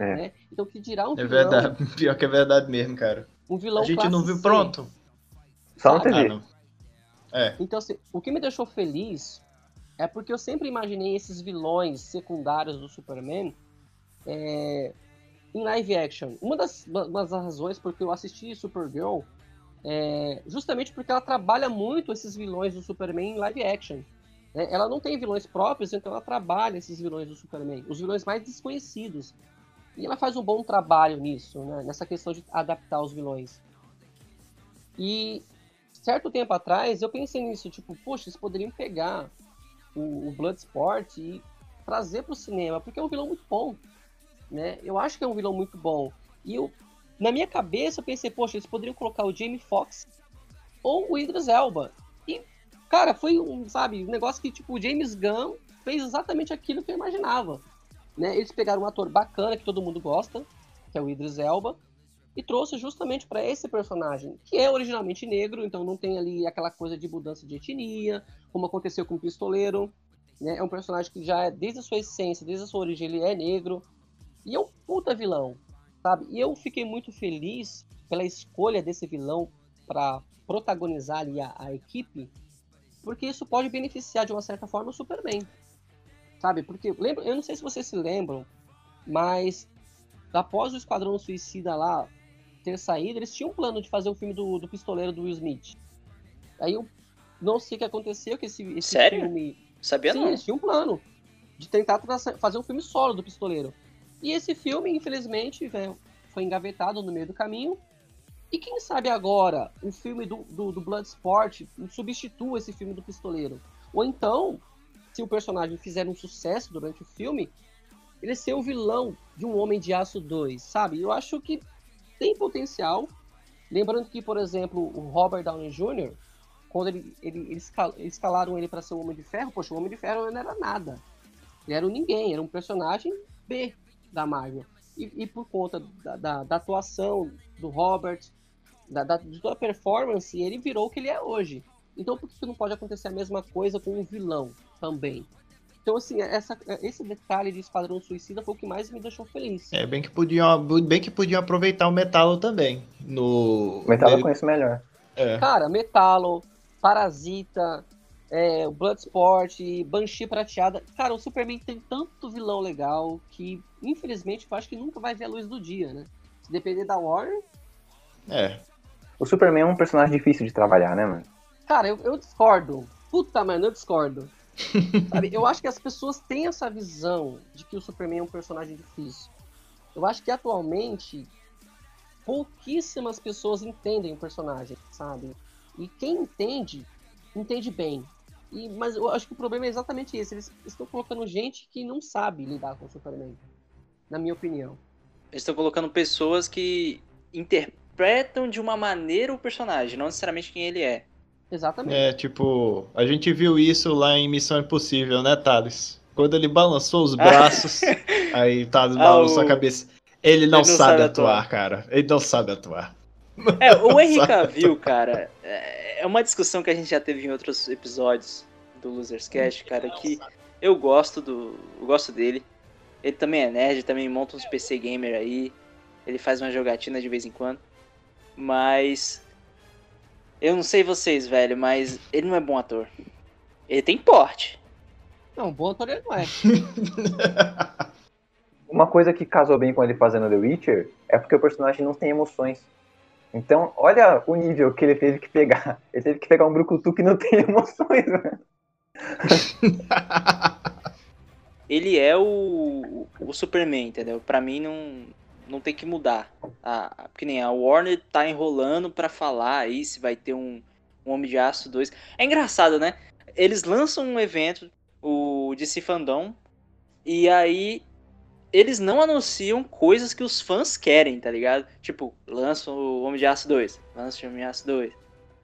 É. Né? Então que dirá um É vilão, verdade. Pior que é verdade mesmo, cara. um vilão A gente não viu C. pronto. Só na Sabe? Ah, TV. não. É. Então, assim, o que me deixou feliz é porque eu sempre imaginei esses vilões secundários do Superman é, em live action. Uma das, uma das razões porque eu assisti Supergirl é justamente porque ela trabalha muito esses vilões do Superman em live action. né? Ela não tem vilões próprios, então ela trabalha esses vilões do Superman, os vilões mais desconhecidos. E ela faz um bom trabalho nisso, né? nessa questão de adaptar os vilões. E certo tempo atrás eu pensei nisso, tipo, poxa, eles poderiam pegar o, o Bloodsport e trazer para o cinema, porque é um vilão muito bom, né? Eu acho que é um vilão muito bom. E eu, na minha cabeça, eu pensei, poxa, eles poderiam colocar o Jamie Foxx ou o Idris Elba. E, cara, foi um, sabe, um negócio que, tipo, o James Gunn fez exatamente aquilo que eu imaginava. Né? Eles pegaram um ator bacana que todo mundo gosta, que é o Idris Elba, e trouxe justamente para esse personagem, que é originalmente negro, então não tem ali aquela coisa de mudança de etnia, como aconteceu com o Pistoleiro. Né? É um personagem que já é, desde a sua essência, desde a sua origem, ele é negro. E é um puta vilão, sabe? E eu fiquei muito feliz pela escolha desse vilão para protagonizar ali a, a equipe, porque isso pode beneficiar de uma certa forma o Superman. Sabe? Porque lembra, eu não sei se vocês se lembram, mas após o Esquadrão Suicida lá ter saído, eles tinham um plano de fazer o filme do, do pistoleiro do Will Smith. Aí eu não sei o que aconteceu, que esse, esse Sério? filme. Sabia Sim, não. eles tinham um plano de tentar traça- fazer um filme solo do pistoleiro. E esse filme, infelizmente, né, foi engavetado no meio do caminho. E quem sabe agora o filme do, do, do Bloodsport substitua esse filme do pistoleiro. Ou então, se o personagem fizer um sucesso durante o filme, ele ser o vilão de um Homem de Aço 2, sabe? Eu acho que tem potencial. Lembrando que, por exemplo, o Robert Downey Jr., quando ele, ele, eles escal- eles escalaram ele para ser o Homem de Ferro, poxa, o Homem de Ferro não era nada. Ele era um ninguém, era um personagem B da Marvel. E, e por conta da, da, da atuação do Robert, da, da, de toda a performance, ele virou o que ele é hoje. Então por que não pode acontecer a mesma coisa com o vilão também? Então, assim, essa, esse detalhe de Esquadrão Suicida foi o que mais me deixou feliz. É, bem que podiam, bem que podiam aproveitar o Metalo também. No. O metal eu conheço melhor. É. Cara, Metalo, Parasita, é, o Bloodsport, Banshee Prateada. Cara, o Superman tem tanto vilão legal que, infelizmente, eu acho que nunca vai ver a luz do dia, né? Se depender da Warner, É. O Superman é um personagem difícil de trabalhar, né, mano? cara, eu, eu discordo. Puta, mano, eu discordo. Sabe, eu acho que as pessoas têm essa visão de que o Superman é um personagem difícil. Eu acho que atualmente pouquíssimas pessoas entendem o personagem, sabe? E quem entende, entende bem. E, mas eu acho que o problema é exatamente esse. Eles estão colocando gente que não sabe lidar com o Superman. Na minha opinião. Eles estão colocando pessoas que interpretam de uma maneira o personagem, não necessariamente quem ele é. Exatamente. É, tipo, a gente viu isso lá em Missão Impossível, né, Thales? Quando ele balançou os braços, aí Thales Ah, balançou o- a cabeça. Ele não, Ele não sabe, sabe atuar, atuar. cara. Ele não sabe atuar. É, o Henry Sabe? Cavill, cara, é é uma discussão que a gente já teve em outros episódios do Losers Cast, cara, que eu gosto do. Eu gosto dele. Ele também é nerd, também monta uns PC gamer aí. Ele faz uma jogatina de vez em quando. Mas. Eu não sei vocês, velho, mas ele não é bom ator. Ele tem porte. Não, bom ator ele não é. Uma coisa que casou bem com ele fazendo The Witcher é porque o personagem não tem emoções. Então, olha o nível que ele teve que pegar. Ele teve que pegar um brucutu que não tem emoções, mano. Ele é o, o Superman, entendeu? Pra mim não, não tem que mudar. A, porque nem a Warner tá enrolando pra falar aí se vai ter um, um Homem de Aço 2. É engraçado, né? Eles lançam um evento, o DC Fandom, e aí eles não anunciam coisas que os fãs querem, tá ligado? Tipo, lançam o Homem de Aço 2, lançam o Homem de Aço 2.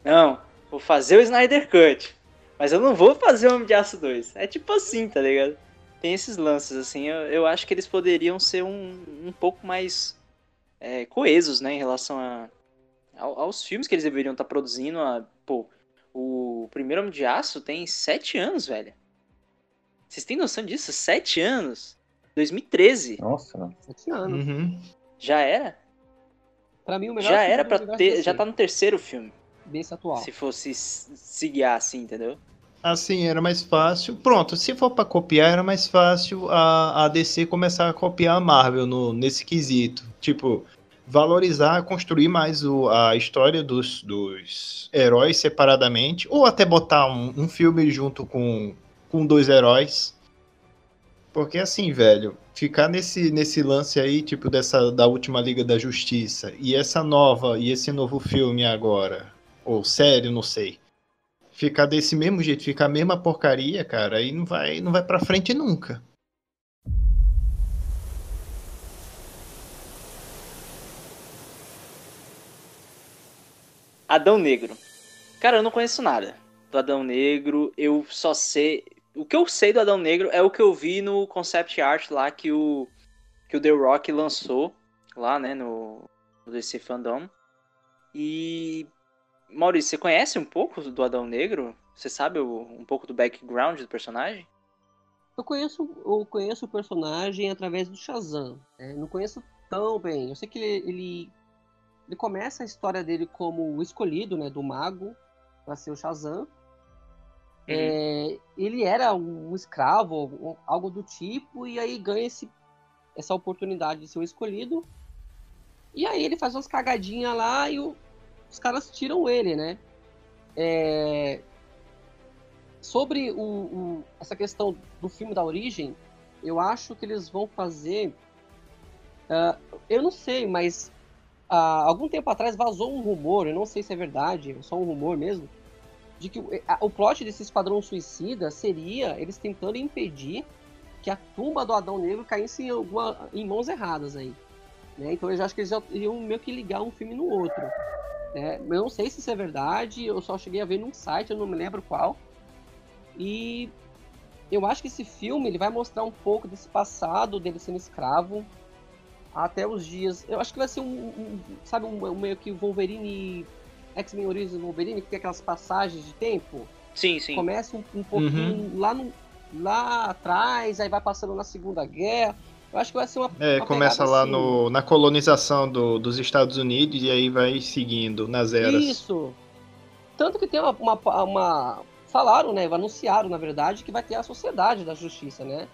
Não, vou fazer o Snyder Cut. Mas eu não vou fazer o Homem de Aço 2. É tipo assim, tá ligado? Tem esses lances, assim. Eu, eu acho que eles poderiam ser um, um pouco mais é, coesos, né? Em relação a, ao- aos filmes que eles deveriam estar produzindo. A, pô, O primeiro Homem de Aço tem sete anos, velho. Vocês têm noção disso? Sete anos? 2013. Nossa, mano. Sete anos. Uhum. Já era? Pra mim, o melhor Já filme era universo ter. DC, Já tá no terceiro filme. Desse atual. Se fosse se guiar assim, entendeu? Assim, era mais fácil. Pronto, se for pra copiar, era mais fácil a, a DC começar a copiar a Marvel no, nesse quesito. Tipo, valorizar, construir mais o, a história dos, dos heróis separadamente, ou até botar um, um filme junto com, com dois heróis. Porque assim, velho, ficar nesse, nesse lance aí, tipo, dessa da última Liga da Justiça, e essa nova, e esse novo filme agora, ou série, não sei ficar desse mesmo jeito, ficar a mesma porcaria, cara, aí não vai, não vai pra frente nunca. Adão Negro. Cara, eu não conheço nada do Adão Negro. Eu só sei. O que eu sei do Adão Negro é o que eu vi no concept art lá que o, que o The Rock lançou lá, né, no, no DC Fandom. E. Maurício, você conhece um pouco do Adão Negro? Você sabe o- um pouco do background do personagem? Eu conheço, eu conheço o personagem através do Shazam. né? Não conheço tão bem. Eu sei que ele, ele, ele começa a história dele como o escolhido, né, do mago, para ser o Shazam. É, ele era um escravo, algo do tipo, e aí ganha esse, essa oportunidade de ser o escolhido. E aí ele faz umas cagadinhas lá e o- os caras tiram ele, né? É, sobre o, o- essa questão do filme da origem, eu acho que eles vão fazer. ah, eu não sei, mas há algum tempo atrás vazou um rumor, eu não sei se é verdade, é só um rumor mesmo, de que o, a- o plot desse Esquadrão Suicida seria eles tentando impedir que a tumba do Adão Negro caísse em, alguma, em mãos erradas aí. né? Então eu já acho que eles já iriam meio que ligar um filme no outro. Né? Eu não sei se isso é verdade, eu só cheguei a ver num site, eu não me lembro qual. E eu acho que esse filme ele vai mostrar um pouco desse passado dele sendo escravo até os dias. Eu acho que vai ser um, um- sabe, um, um meio que Wolverine, X-Men Origins Wolverine, que tem aquelas passagens de tempo. Sim, sim. Começa um, um pouquinho lá, no, lá atrás, aí vai passando na Segunda Guerra. Eu acho que vai ser uma. É, uma começa lá assim. no, na colonização do- dos Estados Unidos e aí vai seguindo nas eras. Isso. Tanto que tem uma, uma, uma- Falaram, né? Anunciaram, na verdade, que vai ter a Sociedade da Justiça, né?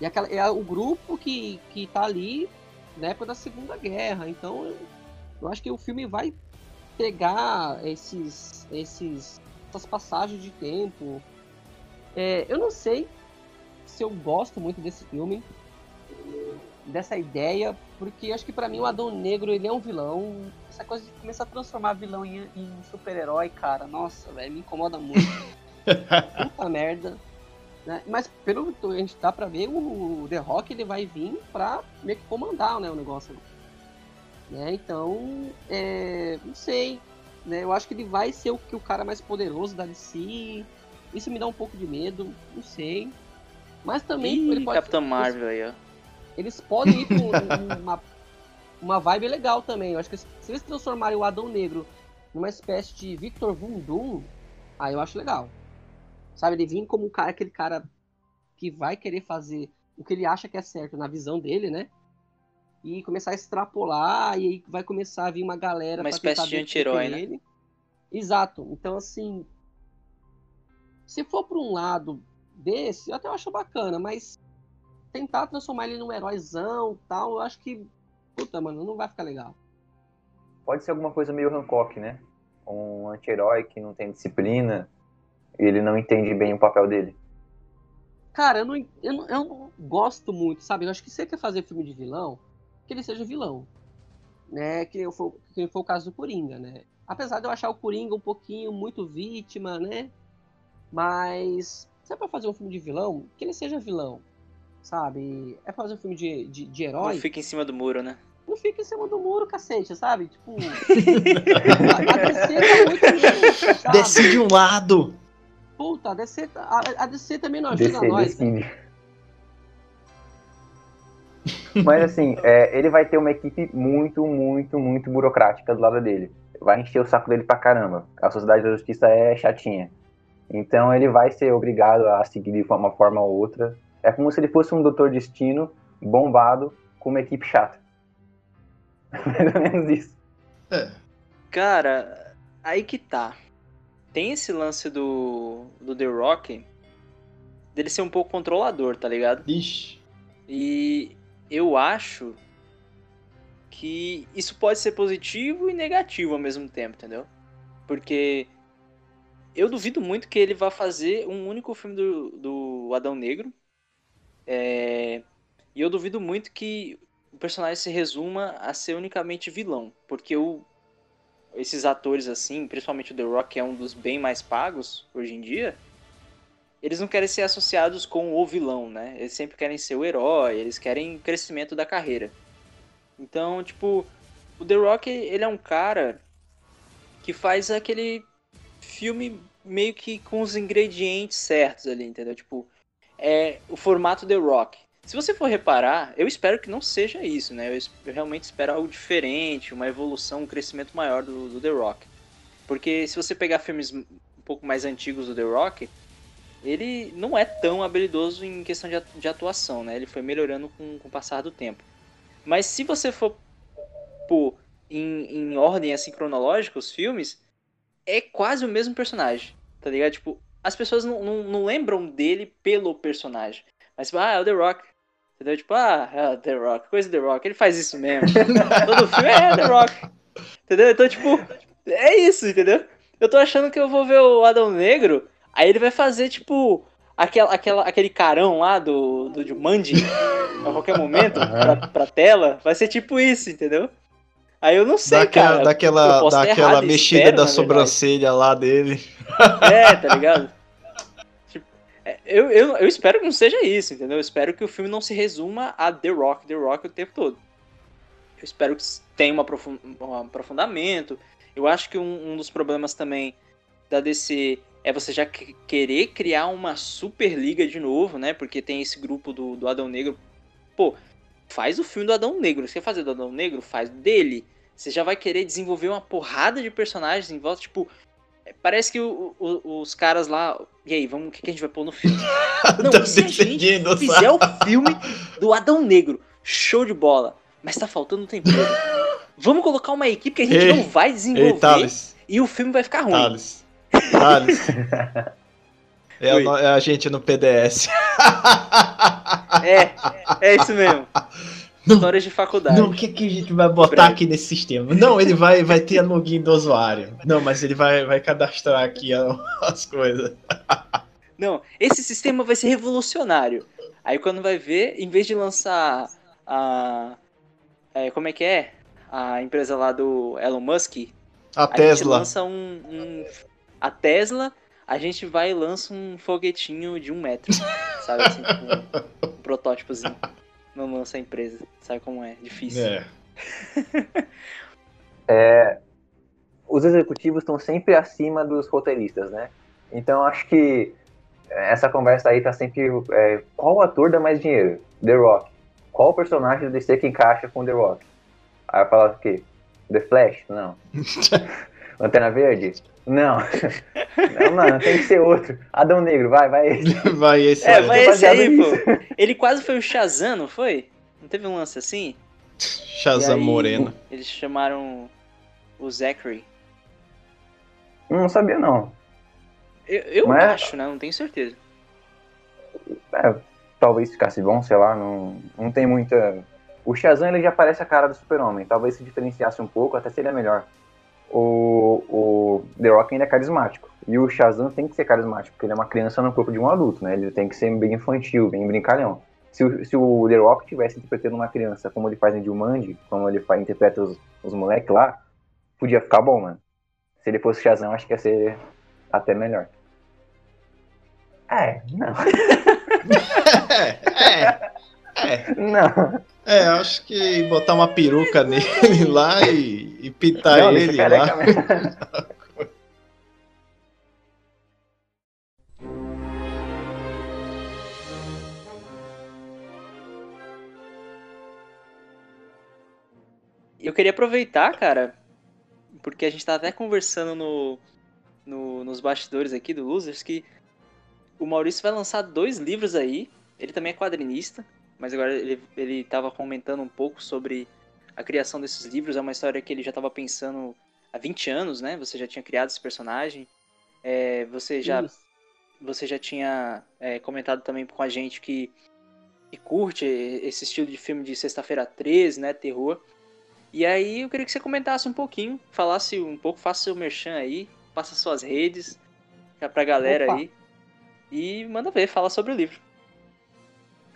E aquela, é o grupo que, que tá ali na época da Segunda Guerra. Então, eu, eu acho que o filme vai pegar esses, esses, essas passagens de tempo. É, eu não sei se eu gosto muito desse filme, dessa ideia, porque acho que pra mim o Adão Negro ele é um vilão. Essa coisa de começar a transformar vilão em, em super-herói, cara, nossa, velho, me incomoda muito. Puta merda. Né? Mas pelo que a gente dá pra ver, o The Rock ele vai vir pra meio que comandar né, o negócio. Né? Então, é, não sei. Né? Eu acho que ele vai ser o, que o cara mais poderoso da DC. Isso me dá um pouco de medo, não sei. Mas também Ih, ele pode Capitão Marvel aí, ó. Eles podem ir pra uma, uma vibe legal também. Eu acho que se eles transformarem o Adão Negro numa espécie de Victor Von Doom, aí eu acho legal. Sabe, ele vir como um cara, aquele cara que vai querer fazer o que ele acha que é certo na visão dele, né? E começar a extrapolar, e aí vai começar a vir uma galera Uma espécie de anti-herói, defender né? ele. Exato. Então, assim, se for pra um lado desse, eu até acho bacana, mas tentar transformar ele num heróizão e tal, eu acho que, puta, mano, não vai ficar legal. Pode ser alguma coisa meio Hancock, né? Um anti-herói que não tem disciplina e ele não entende bem o papel dele. Cara, eu não, eu não, eu não gosto muito, sabe? Eu acho que se você quer fazer filme de vilão, que ele seja vilão. Né? Que foi, que foi o caso do Coringa, né? Apesar de eu achar o Coringa um pouquinho muito vítima, né? Mas se é pra fazer um filme de vilão, que ele seja vilão. Sabe? É fazer um filme de, de, de herói. Não fica em cima do muro, né? não fica em cima do muro, cacete, sabe? Tipo. a, a DC tá muito. Sabe? Desce de um lado! Puta, a DC, tá- a, a DC também não ajuda DC, nós. né? Mas assim, é, ele vai ter uma equipe muito, muito, muito burocrática do lado dele. vai encher o saco dele pra caramba. A Sociedade da Justiça é chatinha. Então ele vai ser obrigado a seguir de uma forma ou outra. É como se ele fosse um Doutor Destino bombado com uma equipe chata. Mais ou menos isso. É. Cara, aí que tá. Tem esse lance do, do The Rock dele ser um pouco controlador, tá ligado? Ixi. E eu acho que isso pode ser positivo e negativo ao mesmo tempo, entendeu? Porque eu duvido muito que ele vá fazer um único filme do, do Adão Negro. É, E eu duvido muito que o personagem se resuma a ser unicamente vilão. Porque o, esses atores assim, principalmente o The Rock, que é um dos bem mais pagos hoje em dia, eles não querem ser associados com o vilão, né? Eles sempre querem ser o herói, eles querem crescimento da carreira. Então, tipo, o The Rock, ele é um cara que faz aquele filme meio que com os ingredientes certos ali, entendeu? Tipo, é o formato The Rock. Se você for reparar, eu espero que não seja isso, né? Eu, eu realmente espero algo diferente, uma evolução, um crescimento maior do, do The Rock. Porque se você pegar filmes um pouco mais antigos do The Rock, ele não é tão habilidoso em questão de atu- de atuação, né? Ele foi melhorando com, com o passar do tempo. Mas se você for pôr em, em ordem assim cronológica os filmes, é quase o mesmo personagem, tá ligado? Tipo, as pessoas não, não, não lembram dele pelo personagem. Mas, tipo, ah, é o The Rock. Entendeu? Tipo, ah, é o The Rock, coisa do The Rock, ele faz isso mesmo. Todo filme é The Rock. Entendeu? Então, tipo, é isso, entendeu? Eu tô achando que eu vou ver o Adão Negro, aí ele vai fazer, tipo, aquela, aquela, aquele carão lá do, do Jumanji, a qualquer momento, pra, pra tela. Vai ser tipo isso, entendeu? Aí eu não sei, Daquela, cara. daquela, daquela errado, mexida espero, da verdade. sobrancelha lá dele. É, tá ligado? É, eu, eu, eu espero que não seja isso, entendeu? Eu espero que o filme não se resuma a The Rock, The Rock o tempo todo. Eu espero que tenha um aprofundamento. Eu acho que um, um dos problemas também da DC é você já que- querer criar uma super liga de novo, né? Porque tem esse grupo do, do Adão Negro. Pô, faz o filme do Adão Negro. Você quer fazer do Adão Negro? Faz dele. Você já vai querer desenvolver uma porrada de personagens em volta, tipo. Parece que o- o- os caras lá. E aí, vamos, o que, que a gente vai pôr no filme? Não, Tá se a gente fizer o filme do Adão Negro, show de bola. Mas tá faltando um tempero. Vamos colocar uma equipe que a gente Ei, não vai Ei, desenvolver Thales. e o filme vai ficar ruim. Thales. Thales. É a, é a gente no PDS. É, é isso mesmo. Não. Histórias de faculdade. Não, o que, que a gente vai botar Breve. aqui nesse sistema? Não, ele vai, vai ter login do usuário. Não, mas ele vai, vai cadastrar aqui as coisas. Não, esse sistema vai ser revolucionário. Aí quando vai ver, em vez de lançar a. é, como é que é? A empresa lá do Elon Musk, A a gente Tesla. lança um, um- A Tesla, a gente vai e lança um foguetinho de um metro. Sabe assim, um, um protótipozinho. Não lança a empresa. Sabe como é? Difícil. É. os executivos estão sempre acima dos roteiristas, né? Então acho que essa conversa aí tá sempre. é, qual ator dá mais dinheiro? The Rock. Qual personagem do DC que encaixa com The Rock? Aí eu falo o quê? The Flash? Não. Lanterna Verde? Não. Não, mano, tem que ser outro. Adão Negro, vai, vai. esse. Vai esse É, aí. vai esse aí, pô. Ele quase foi o Shazam, não foi? Não teve um lance assim? Shazam Moreno. Eles chamaram o Zachary. Não sabia, não. Eu, eu Mas- acho, né? Não tenho certeza. É, talvez ficasse bom, sei lá, não, não tem muita. O Shazam ele já parece a cara do Super-Homem, talvez se diferenciasse um pouco, até seria melhor. O, o The Rock ainda é carismático. E o Shazam tem que ser carismático, porque ele é uma criança no corpo de um adulto, né? Ele tem que ser bem infantil, bem brincalhão. Se o, se o The Rock tivesse interpretando uma criança como ele faz em Jumanji, como ele faz, interpreta os, os moleques lá, podia ficar bom, mano. Se ele fosse Shazam, acho que ia ser até melhor. É, não. É, é. É, Não. é, acho que botar uma peruca nele lá e, e pintar Não, ele lá. Eu queria aproveitar, cara, porque a gente tá até conversando no, no- nos bastidores aqui do Losers que o Maurício vai lançar dois livros aí. Ele também é quadrinista, mas agora ele, ele tava comentando um pouco sobre a criação desses livros. É uma história que ele já tava pensando há 20 anos, né? Você já tinha criado esse personagem. É, você já Isso. você já tinha é, comentado também com a gente que, que curte esse estilo de filme de sexta-feira 13, né, terror. E aí eu queria que você comentasse um pouquinho, falasse um pouco, faça seu merchan aí, passa suas redes pra galera Opa. aí. E manda ver, fala sobre o livro.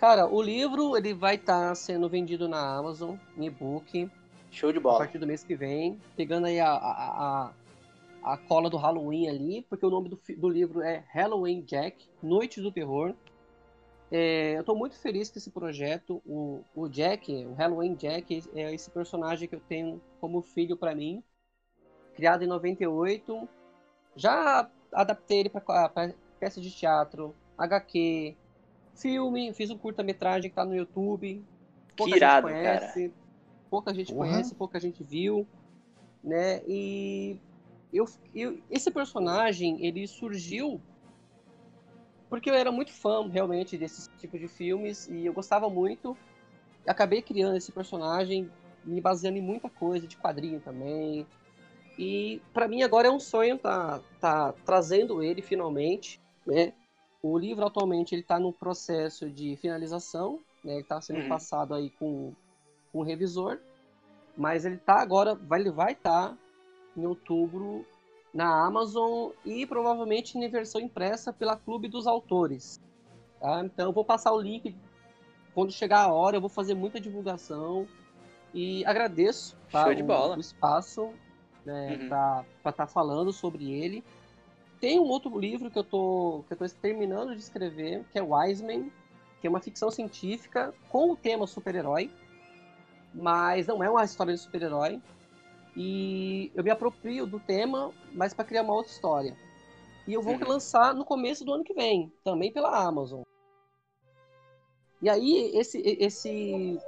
Cara, o livro ele vai estar sendo vendido na Amazon, em e-book, Show de a bola. partir do mês que vem, pegando aí a, a, a, a cola do Halloween ali, porque o nome do, do livro é Halloween Jack, Noite do Terror. É, eu tô muito feliz com esse projeto. O, o Jack, o Halloween Jack, é esse personagem que eu tenho como filho pra mim, criado em 98. Já adaptei ele pra peça de teatro, HQ, filme, fiz um curta-metragem que tá no YouTube. Que irado, gente conhece, pouca gente Porra. conhece, pouca gente viu, né? E eu, eu- esse personagem, ele surgiu porque eu era muito fã, realmente, desse tipo de filmes e eu gostava muito. Acabei criando esse personagem, me baseando em muita coisa, de quadrinho também. E pra mim agora é um sonho tá, tá trazendo ele finalmente, né? O livro atualmente ele tá no processo de finalização, né? Ele tá sendo Uhum. passado aí com, com o revisor, mas ele tá agora, vai, ele vai estar em outubro na Amazon e provavelmente em versão impressa pela Clube dos Autores. tá? Então eu vou passar o link quando chegar a hora, eu vou fazer muita divulgação e agradeço tá, o- bola. o espaço né, Uhum. para estar falando sobre ele. Tem um outro livro que eu tô que eu tô terminando de escrever, que é Wiseman, que é uma ficção científica com o tema super-herói, mas não é uma história de super-herói. E eu me aproprio do tema, mas para criar uma outra história. E eu vou Uhum. lançar no começo do ano que vem, também pela Amazon. E aí esse esse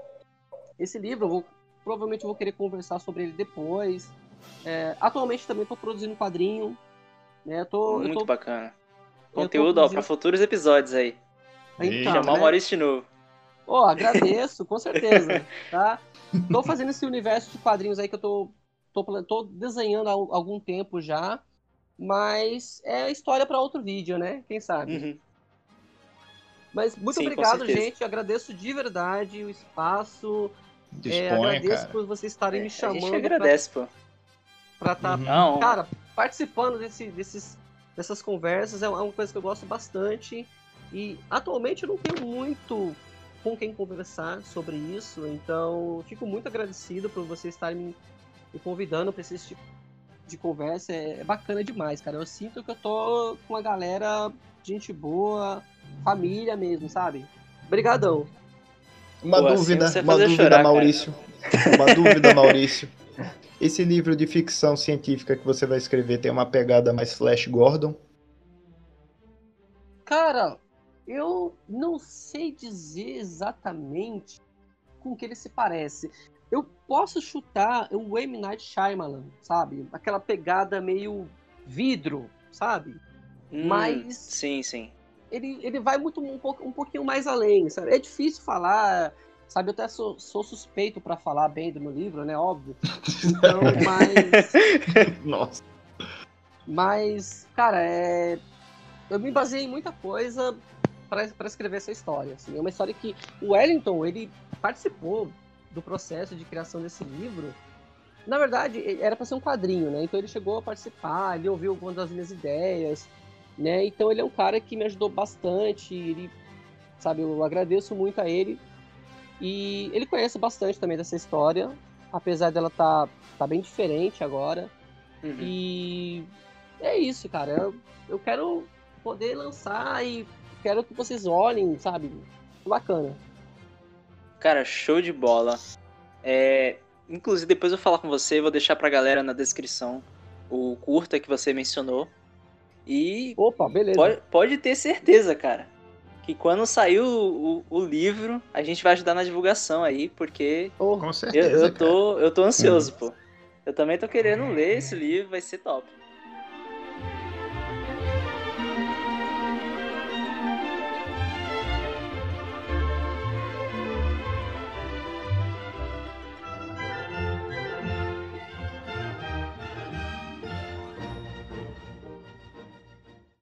esse livro eu vou, provavelmente eu vou querer conversar sobre ele depois. É, atualmente também estou produzindo um quadrinho, né? Eu tô, eu Muito tô bacana. tô Conteúdo, ó, produzindo- pra futuros episódios aí. então, Chamar né? o Maurício de novo. Ó, agradeço, com certeza, tá? Tô fazendo esse universo de quadrinhos aí que eu tô, tô, tô desenhando há al- algum tempo já, mas é história para outro vídeo, né? Quem sabe? Uhum. Mas muito Sim, obrigado, gente. Agradeço de verdade o espaço. É, Disponha, agradeço cara. por vocês estarem me É, a gente chamando agradece, pô. para estar Uhum. Não, Cara, participando desse, desses, dessas conversas é uma coisa que eu gosto bastante. E atualmente eu não tenho muito com quem conversar sobre isso, então fico muito agradecido por vocês estarem me, me convidando para esse tipo de conversa. É, é bacana demais, cara. Eu sinto que eu tô com uma galera, gente boa, família mesmo, sabe? Obrigadão. Uma Pô, assim dúvida, você uma dúvida, chorar, cara. Maurício. Uma dúvida, Maurício. Esse livro de ficção científica que você vai escrever tem uma pegada mais Flash Gordon? Cara, eu não sei dizer exatamente com que ele se parece. Eu posso chutar o M. Night Shyamalan, sabe? Aquela pegada meio vidro, sabe? Hum, Mas- Sim, sim. Ele, ele vai muito um, pouco, um pouquinho mais além, sabe? É difícil falar, sabe? Eu até sou, sou suspeito pra falar bem do meu livro, né? Óbvio. Então, mas... Nossa. Mas, cara, é... eu me baseei em muita coisa pra escrever essa história. Assim. É uma história que o Wellington, ele participou do processo de criação desse livro. Na verdade, era para ser um quadrinho, né? Então ele chegou a participar, ele ouviu algumas das minhas ideias, né? Então ele é um cara que me ajudou bastante, ele, sabe, eu agradeço muito a ele. E ele conhece bastante também dessa história, apesar dela tá, tá bem diferente agora. Uhum. E é isso, cara. Eu, eu quero poder lançar e quero que vocês olhem, sabe? Bacana. Cara, show de bola. É, inclusive, depois eu vou falar com você, vou deixar pra galera na descrição o curta que você mencionou. E Opa, beleza. pode, pode ter certeza, cara, que quando sair o, o, livro, a gente vai ajudar na divulgação aí, porque Com eu, certeza. eu, tô, eu tô ansioso, pô. Eu também tô querendo ler esse livro, vai ser top.